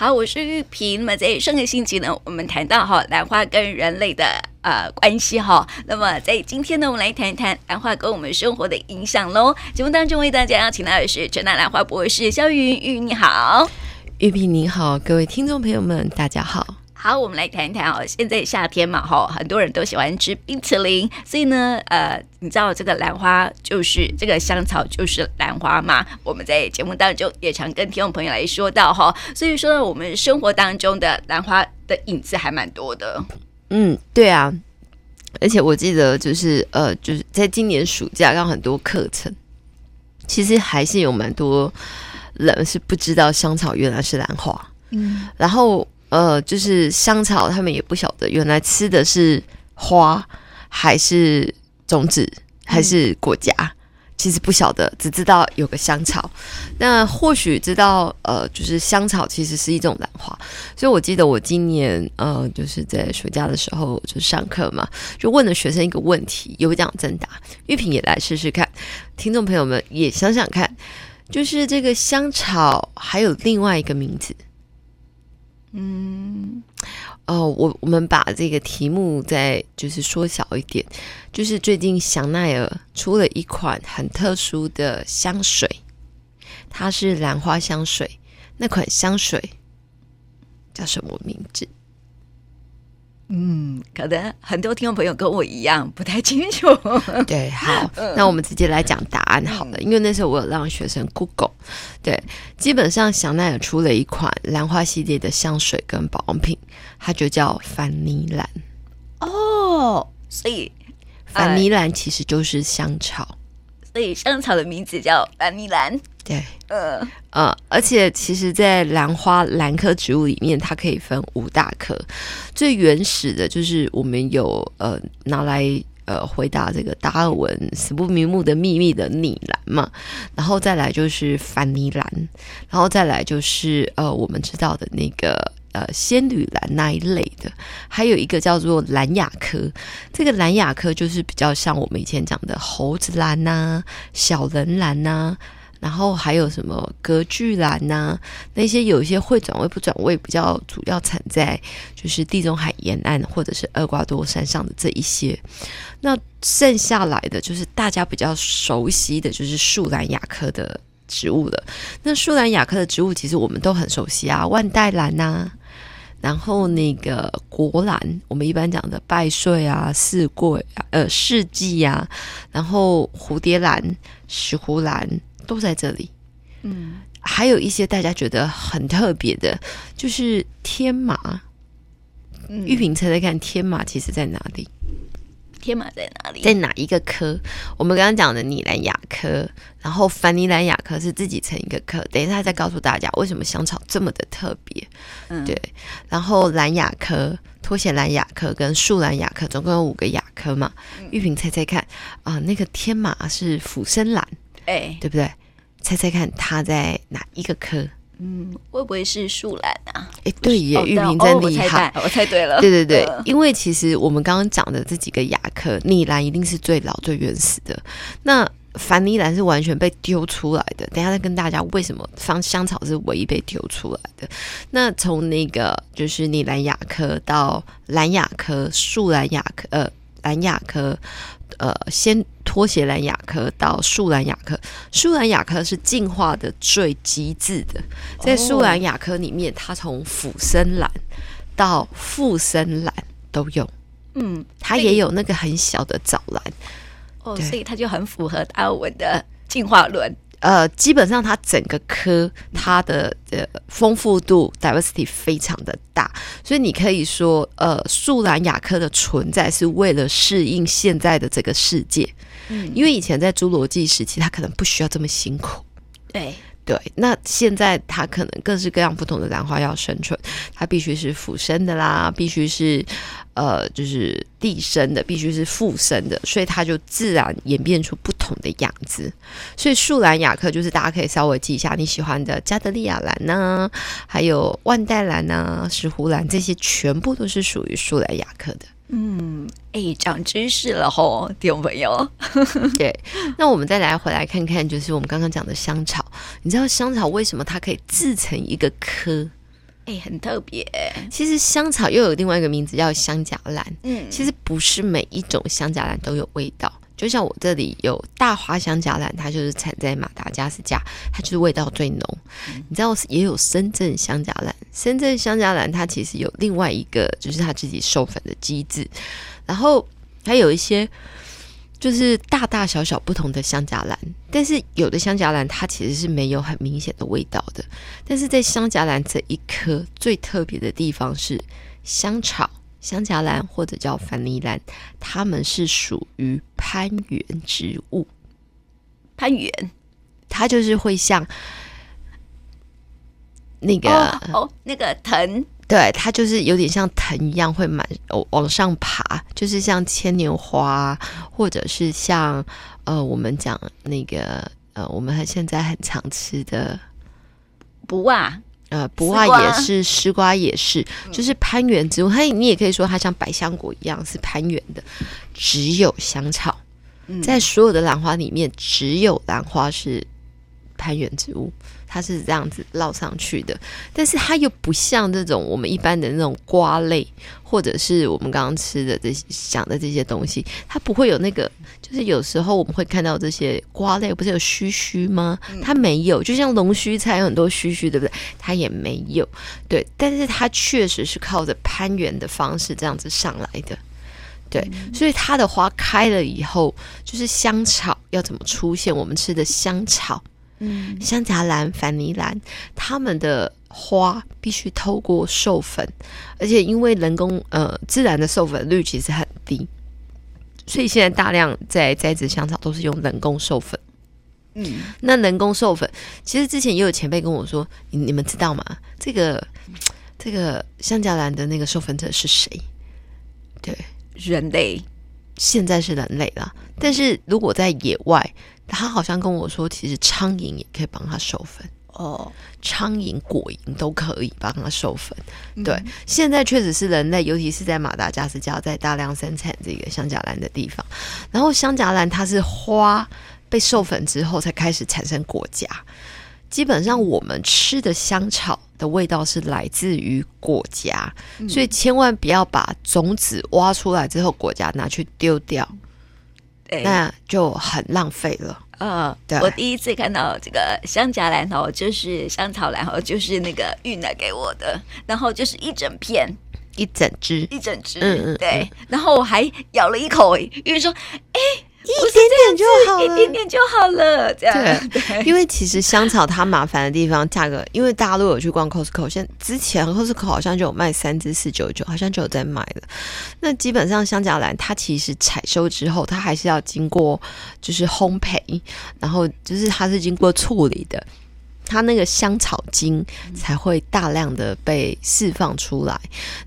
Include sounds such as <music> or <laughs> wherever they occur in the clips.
好，我是玉萍。那么在上个星期呢，我们谈到哈兰花跟人类的呃关系哈。那么在今天呢，我们来谈一谈兰花跟我们生活的影响喽。节目当中为大家邀请到的是陈大兰花博士肖云，玉你好，玉萍你好，各位听众朋友们大家好。好，我们来谈一谈哦。现在夏天嘛，哈，很多人都喜欢吃冰淇淋，所以呢，呃，你知道这个兰花就是这个香草就是兰花嘛？我们在节目当中也常跟听众朋友来说到哈，<laughs> 所以说呢我们生活当中的兰花的影子还蛮多的。嗯，对啊，而且我记得就是呃，就是在今年暑假让很多课程，其实还是有蛮多人是不知道香草原来是兰花。嗯，然后。呃，就是香草，他们也不晓得原来吃的是花还是种子还是果荚，嗯、其实不晓得，只知道有个香草。那或许知道，呃，就是香草其实是一种兰花。所以我记得我今年呃，就是在暑假的时候就上课嘛，就问了学生一个问题，有奖征答，玉萍也来试试看，听众朋友们也想想看，就是这个香草还有另外一个名字。嗯，哦，我我们把这个题目再就是缩小一点，就是最近香奈儿出了一款很特殊的香水，它是兰花香水，那款香水叫什么名字？嗯，可能很多听众朋友跟我一样不太清楚。<laughs> 对，好，那我们直接来讲答案好了，因为那时候我有让学生 Google。对，基本上香奈儿出了一款兰花系列的香水跟保养品，它就叫凡尼兰。哦，所以凡尼兰其实就是香草，所以香草的名字叫凡尼兰。对，呃呃，而且其实，在兰花兰科植物里面，它可以分五大科。最原始的就是我们有呃拿来呃回答这个达尔文死不瞑目的秘密的拟兰嘛，然后再来就是凡尼兰，然后再来就是呃我们知道的那个呃仙女兰那一类的，还有一个叫做兰雅科。这个兰雅科就是比较像我们以前讲的猴子兰呐、啊、小人兰呐、啊。然后还有什么格剧兰呐、那些有一些会转位不转位，比较主要产在就是地中海沿岸或者是厄瓜多山上的这一些。那剩下来的就是大家比较熟悉的就是树兰亚科的植物了。那树兰亚科的植物其实我们都很熟悉啊，万代兰呐、然后那个国兰，我们一般讲的拜岁啊、四桂啊、呃四季啊，然后蝴蝶兰、石斛兰。都在这里，嗯，还有一些大家觉得很特别的，就是天麻。嗯，玉萍猜猜看，天麻其实在哪里？天麻在哪里？在哪一个科？我们刚刚讲的拟兰亚科，然后凡尼兰亚科是自己成一个科。等一下再告诉大家为什么香草这么的特别。嗯，对。然后兰亚科、拖鞋兰亚科跟树兰亚科，总共有五个亚科嘛？嗯，玉萍猜猜看啊，呃，那个天马是俯生兰，哎，对不对？猜猜看，它在哪一个科？嗯，会不会是树兰啊？哎，对耶，玉萍真厉害，哦，我猜对了。对对对，呃、因为其实我们刚刚讲的这几个亚科，拟兰一定是最老、最原始的。那凡尼兰是完全被丢出来的。等一下再跟大家为什么芳香草是唯一被丢出来的。那从那个就是拟兰亚科到兰亚科、树兰亚科、呃兰亚科。呃，先拖鞋兰亚科到树兰亚科，树兰亚科是进化的最极致的，在树兰亚科里面，它从俯身兰到附身兰都有，嗯，它也有那个很小的藻兰，哦，所以它就很符合达尔文的进化论。呃，基本上它整个科它的呃丰富度 diversity 非常的大，所以你可以说，呃，树兰亚科的存在是为了适应现在的这个世界，嗯，因为以前在侏罗纪时期，它可能不需要这么辛苦，对。对，那现在它可能各式各样不同的兰花要生存，它必须是俯生的啦，必须是呃，就是地生的，必须是附生的，所以它就自然演变出不同的样子。所以树兰亚科就是大家可以稍微记一下你喜欢的加德利亚兰呐、啊，还有万代兰呐、啊、石斛兰这些，全部都是属于树兰亚科的。嗯，哎，长知识了吼，听众朋友。<laughs> <laughs> 对，那我们再来回来看看，就是我们刚刚讲的香草。你知道香草为什么它可以自成一个科？哎、欸，很特别。其实香草又有另外一个名字叫香荚兰。嗯，其实不是每一种香荚兰都有味道。就像我这里有大花香荚兰，它就是产在马达加斯加，它就是味道最浓。嗯、你知道也有深圳香荚兰，深圳香荚兰它其实有另外一个，就是它自己授粉的机制。然后还有一些就是大大小小不同的香荚兰，但是有的香荚兰它其实是没有很明显的味道的。但是在香荚兰这一颗最特别的地方是香草。香荚兰或者叫凡尼兰，它们是属于攀援植物。攀援，它就是会像那个哦，哦，那个藤，对，它就是有点像藤一样会满往上爬，就是像牵牛花，或者是像呃，我们讲那个呃，我们现在很常吃的不啊。呃，不二也是，丝瓜也是，就是攀援植物。它你也可以说它像百香果一样是攀援的。只有香草，在所有的兰花里面，只有兰花是攀援植物，它是这样子绕上去的。但是它又不像这种我们一般的那种瓜类，或者是我们刚刚吃的这些想的这些东西，它不会有那个。就是有时候我们会看到这些瓜类，不是有须须吗？它没有，就像龙须菜有很多须须，对不对？它也没有，对。但是它确实是靠着攀援的方式这样子上来的，对。所以它的花开了以后，就是香草要怎么出现？我们吃的香草，嗯，香荚兰、凡尼兰，它们的花必须透过授粉，而且因为人工呃自然的授粉率其实很低。所以现在大量在栽植香草都是用人工授粉。嗯，那人工授粉，其实之前也有前辈跟我说，你你们知道吗？这个这个香荚兰的那个授粉者是谁？对，人类。现在是人类啦，但是如果在野外，他好像跟我说，其实苍蝇也可以帮他授粉。哦，苍蝇、果蝇都可以帮它授粉。嗯、对，现在确实是人类，尤其是在马达加斯加，在大量生产这个香荚兰的地方。然后香荚兰它是花被授粉之后才开始产生果荚。基本上我们吃的香草的味道是来自于果荚，嗯、所以千万不要把种子挖出来之后果荚拿去丢掉，欸、那就很浪费了。嗯，对我第一次看到这个香荚兰哦，就是香草兰哦，就是那个玉奶给我的，然后就是一整片，一整只，一整只，嗯嗯，对，然后我还咬了一口，因为说，哎。一点点就好了，一点点就好了。这样对，对，<laughs> 因为其实香草它麻烦的地方，价格，因为大家都有去逛 Costco，现之前 Costco 好像就有卖三支四九九，好像就有在卖了。那基本上香荚兰它其实采收之后，它还是要经过就是烘焙，然后就是它是经过处理的。它那个香草精才会大量的被释放出来。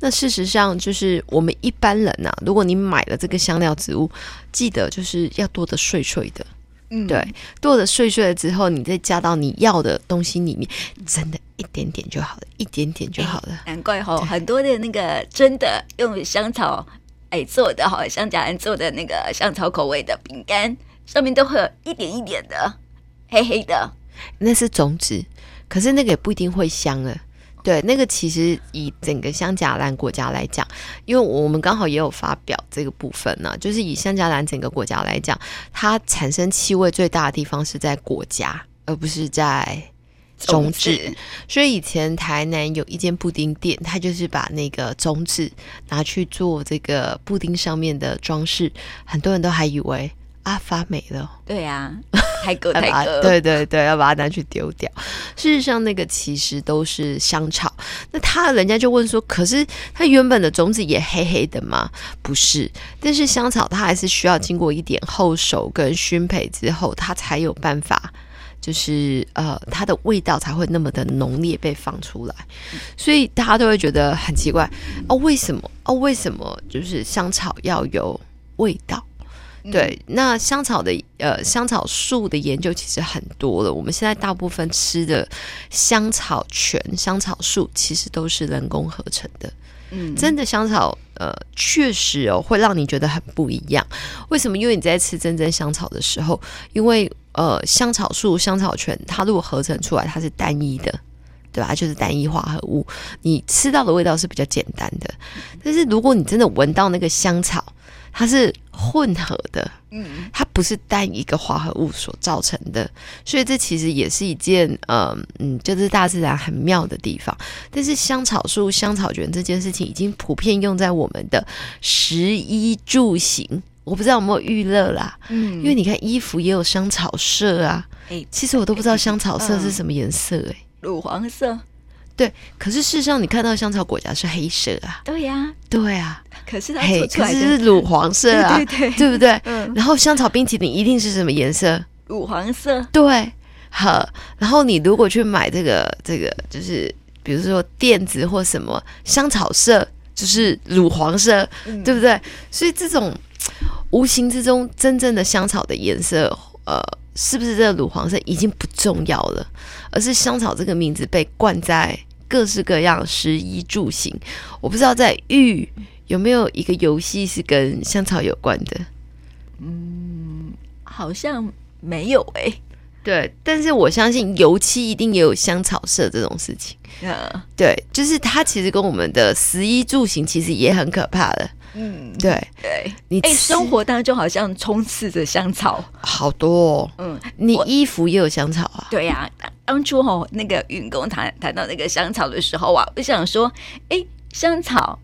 那事实上，就是我们一般人呐、啊，如果你买了这个香料植物，记得就是要剁的碎碎的，嗯，对，剁的碎碎了之后，你再加到你要的东西里面，真的一点点就好了，一点点就好了。欸、难怪哈，很多的那个真的用香草哎做的哈，香荚兰做的那个香草口味的饼干，上面都会有一点一点的黑黑的。那是种子，可是那个也不一定会香了。对，那个其实以整个香荚兰国家来讲，因为我们刚好也有发表这个部分呢，就是以香荚兰整个国家来讲，它产生气味最大的地方是在国家，而不是在。种子。所以以前台南有一间布丁店，它就是把那个种子拿去做这个布丁上面的装饰，很多人都还以为。啊，发霉了。对呀、啊，<laughs> 太 <laughs> 割太割。对对对，<laughs> 要把它拿去丢掉。事实上，那个其实都是香草。那他人家就问说：“可是它原本的种子也黑黑的吗？”不是，但是香草它还是需要经过一点后手跟熏培之后，它才有办法，就是呃，它的味道才会那么的浓烈被放出来。所以大家都会觉得很奇怪哦，为什么哦？为什么就是香草要有味道？对，那香草的呃香草树的研究其实很多了。我们现在大部分吃的香草醛、香草树其实都是人工合成的。嗯，真的香草呃确实哦会让你觉得很不一样。为什么？因为你在吃真正香草的时候，因为呃香草树、香草醛它如果合成出来，它是单一的。对，吧？就是单一化合物，你吃到的味道是比较简单的。但是如果你真的闻到那个香草，它是混合的，嗯，它不是单一个化合物所造成的，所以这其实也是一件，呃、嗯嗯，就是大自然很妙的地方。但是香草树、香草卷这件事情已经普遍用在我们的食衣住行，我不知道有没有娱乐啦，嗯，因为你看衣服也有香草色啊，哎，其实我都不知道香草色是什么颜色、欸，哎，乳黄色。对，可是事实上，你看到香草果荚是黑色啊。对呀，对啊。可是它黑，可是是乳黄色啊，<laughs> 对对，对不对？嗯。然后香草冰淇淋一定是什么颜色？乳黄色。对，好。然后你如果去买这个这个，就是比如说垫子或什么香草色，就是乳黄色，对不对？所以这种无形之中真正的香草的颜色，呃，是不是这个乳黄色已经不重要了，而是香草这个名字被冠在。各式各样食衣住行，我不知道在玉有没有一个游戏是跟香草有关的。嗯，好像没有诶、欸。对，但是我相信油漆一定也有香草色这种事情。嗯，对，就是它其实跟我们的食衣住行其实也很可怕的。嗯，对对，你哎，生活当中好像充斥着香草，好多哦。嗯，你衣服也有香草啊？对呀、啊，当初哈那个运工谈谈到那个香草的时候啊，我想说，哎，香草。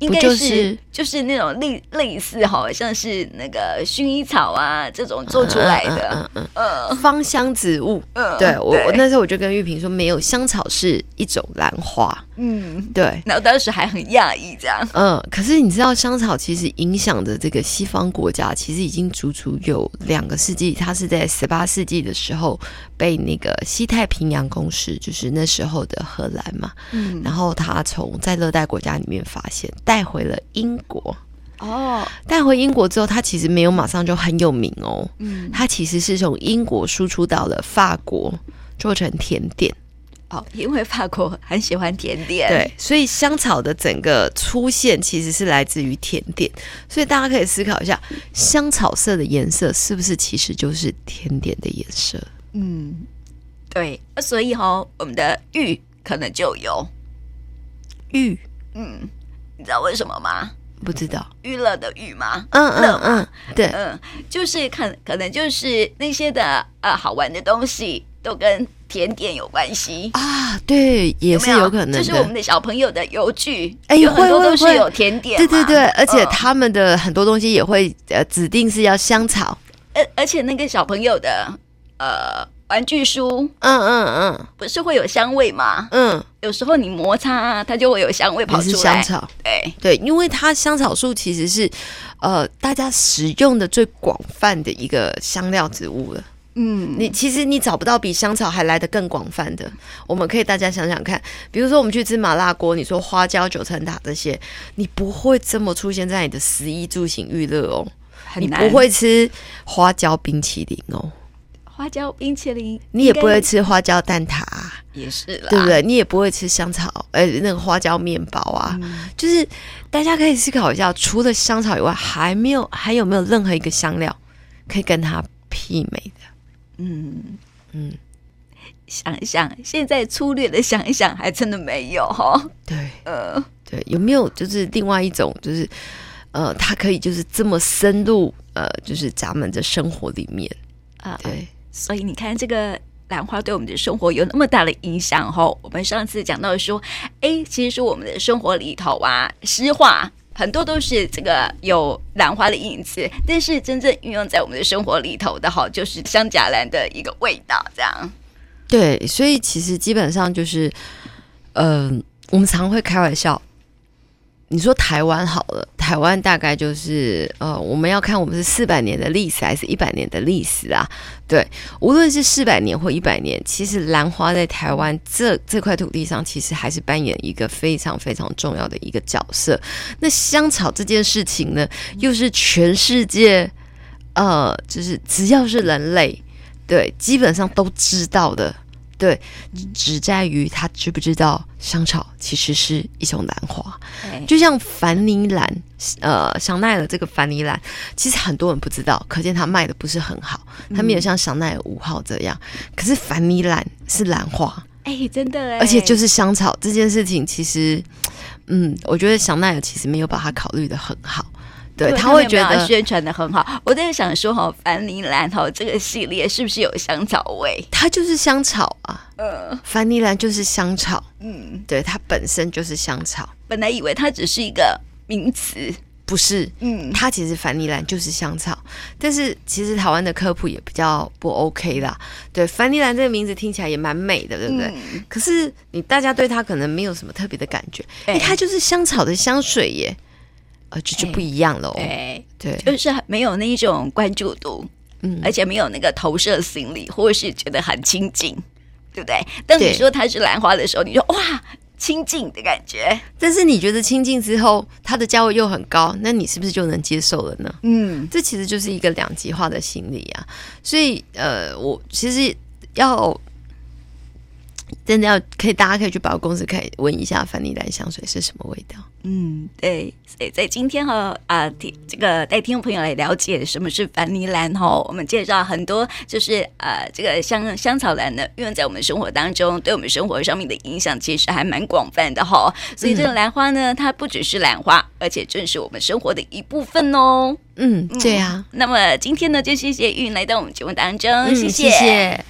应该是，就是就是那种类类似，好像是那个薰衣草啊这种做出来的，嗯嗯嗯，嗯芳香植物。嗯，对我我那时候我就跟玉萍说，没有香草是一种兰花。嗯，对。然后当时还很讶异这样。嗯，可是你知道香草其实影响的这个西方国家，其实已经足足有两个世纪。它是在十八世纪的时候被那个西太平洋公司，就是那时候的荷兰嘛，嗯，然后他从在热带国家里面发现。带回了英国哦，带回英国之后，它其实没有马上就很有名哦。嗯，它其实是从英国输出到了法国，做成甜点哦。因为法国很喜欢甜点，对，所以香草的整个出现其实是来自于甜点。所以大家可以思考一下，香草色的颜色是不是其实就是甜点的颜色？嗯，对。所以哈、哦，我们的玉可能就有玉，嗯。你知道为什么吗？不知道，娱乐的娱吗？嗯嗯嗯，对，嗯，就是看，可能就是那些的呃好玩的东西都跟甜点有关系啊。对，也是有可能的。就是我们的小朋友的游具，哎，有很多都是有甜点。对对对，而且他们的很多东西也会呃指定是要香草，而而且那个小朋友的呃。玩具书，嗯嗯嗯，不是会有香味吗？嗯，有时候你摩擦啊，它就会有香味跑出来。是香草，对对，因为它香草树其实是呃大家使用的最广泛的一个香料植物了。嗯，你其实你找不到比香草还来的更广泛的。我们可以大家想想看，比如说我们去吃麻辣锅，你说花椒、九层塔这些，你不会这么出现在你的食衣住行娱乐哦，你不会吃花椒冰淇淋哦。花椒冰淇淋，你也不会吃花椒蛋挞，也是啦，对不对？你也不会吃香草，呃，那个花椒面包啊，嗯、就是大家可以思考一下，除了香草以外，还没有还有没有任何一个香料可以跟它媲美的？嗯嗯，想一想，现在粗略的想一想，还真的没有哈。对，呃，对，有没有就是另外一种，就是呃，它可以就是这么深入，呃，就是咱们的生活里面啊？对。所以你看，这个兰花对我们的生活有那么大的影响吼。我们上次讲到说，哎，其实说我们的生活里头啊，诗画很多都是这个有兰花的影子，但是真正运用在我们的生活里头的哈，就是香荚兰的一个味道，这样。对，所以其实基本上就是，嗯、呃，我们常会开玩笑。你说台湾好了，台湾大概就是呃，我们要看我们是四百年的历史还是一百年的历史啊？对，无论是四百年或一百年，其实兰花在台湾这这块土地上，其实还是扮演一个非常非常重要的一个角色。那香草这件事情呢，又是全世界呃，就是只要是人类，对，基本上都知道的。对，只在于他知不知道香草其实是一种兰花，就像凡尼兰，呃，香奈儿这个凡尼兰，其实很多人不知道，可见他卖的不是很好，他没有像香奈儿五号这样。可是凡尼兰是兰花，哎，真的哎，而且就是香草这件事情，其实，嗯，我觉得香奈儿其实没有把它考虑的很好。对，他会觉得宣传的很好。我在想说，哈，凡尼兰哈这个系列是不是有香草味？它就是香草啊。嗯，凡尼兰就是香草。嗯，对，它本身就是香草。本来以为它只是一个名词，不是。嗯，它其实凡尼兰就是香草。但是其实台湾的科普也比较不 OK 啦。对，凡尼兰这个名字听起来也蛮美的，对不对？嗯、可是你大家对它可能没有什么特别的感觉。哎、欸，它就是香草的香水耶。呃，这就不一样了哦。对对，就是没有那一种关注度，嗯，而且没有那个投射心理，或者是觉得很亲近，对不对？当你说它是兰花的时候，你说哇，亲近的感觉。但是你觉得亲近之后，它的价位又很高，那你是不是就能接受了呢？嗯，这其实就是一个两极化的心理啊。所以呃，我其实要。真的要可以，大家可以去百货公司可以闻一下凡尼兰香水是什么味道。嗯，对，所以在今天哈啊，听这个带听众朋友来了解什么是凡尼兰哈，我们介绍很多，就是呃，这个香香草兰呢，运用在我们生活当中，对我们生活上面的影响其实还蛮广泛的哈。所以这个兰花呢，它不只是兰花，而且正是我们生活的一部分哦。嗯，对啊。那么今天呢，就谢谢玉来到我们节目当中，嗯、谢谢。谢谢